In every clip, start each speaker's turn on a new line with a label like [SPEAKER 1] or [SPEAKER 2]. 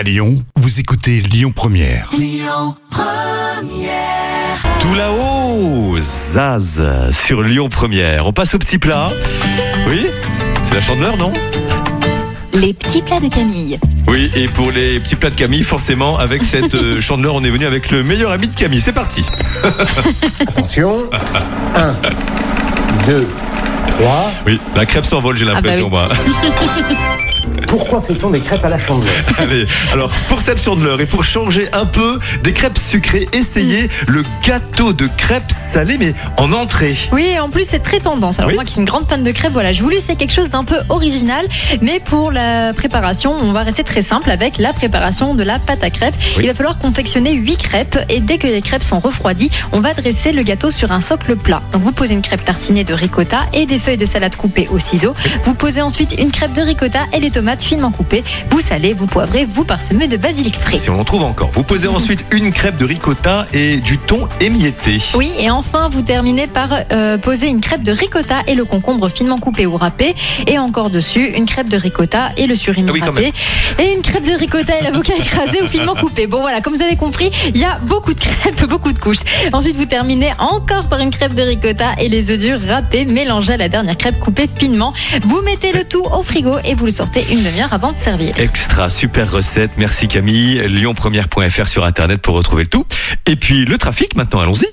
[SPEAKER 1] À Lyon, vous écoutez Lyon Première.
[SPEAKER 2] Tout là-haut, Zaz, sur Lyon Première. On passe au petit plat. Oui C'est la chandeleur, non
[SPEAKER 3] Les petits plats de Camille.
[SPEAKER 2] Oui, et pour les petits plats de Camille, forcément, avec cette euh, chandeleur, on est venu avec le meilleur ami de Camille. C'est parti.
[SPEAKER 4] Attention. 1, 2, 3.
[SPEAKER 2] Oui, la crêpe s'envole, j'ai l'impression,
[SPEAKER 3] bah
[SPEAKER 2] moi.
[SPEAKER 4] Pourquoi fait-on des crêpes à la chandeleur?
[SPEAKER 2] Allez, alors pour cette chandeleur et pour changer un peu des crêpes sucrées, essayez le gâteau de crêpes salées, mais en entrée.
[SPEAKER 5] Oui, et en plus c'est très tendance. Alors
[SPEAKER 2] Oui.
[SPEAKER 5] moi qui suis une grande fan de crêpes, voilà, je voulais essayer quelque chose d'un peu original, mais pour la préparation, on va rester très simple avec la préparation de la pâte à crêpes.
[SPEAKER 2] Oui.
[SPEAKER 5] Il va falloir confectionner 8 crêpes et dès que les crêpes sont refroidies, on va dresser le gâteau sur un socle plat. Donc vous posez une crêpe tartinée de ricotta et des feuilles de salade coupées au ciseau. Vous posez ensuite une crêpe de ricotta et les tomates finement coupées. Vous salez, vous poivrez, vous parsemez de basilic frais.
[SPEAKER 2] Si on en trouve encore. Vous posez ensuite une crêpe de ricotta et du thon émietté.
[SPEAKER 5] Oui, et enfin, vous terminez par euh, poser une crêpe de ricotta et le concombre finement coupé ou râpé. Et encore dessus, une crêpe de ricotta et le surimi
[SPEAKER 2] Ah oui,
[SPEAKER 5] râpé. Et une crêpe de ricotta et l'avocat écrasé ou finement coupé. Bon, voilà, comme vous avez compris, il y a beaucoup de crêpes, beaucoup Ensuite, vous terminez encore par une crêpe de ricotta et les œufs durs râpés mélangés à la dernière crêpe coupée finement. Vous mettez le tout au frigo et vous le sortez une demi-heure avant de servir.
[SPEAKER 2] Extra, super recette. Merci Camille. Lyonpremière.fr sur internet pour retrouver le tout. Et puis le trafic maintenant, allons-y.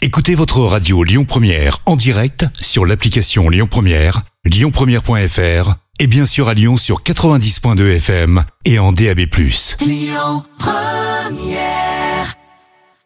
[SPEAKER 1] Écoutez votre radio Lyon Première en direct sur l'application Lyon Première, lyonpremière.fr et bien sûr à Lyon sur 90.2 FM et en DAB+.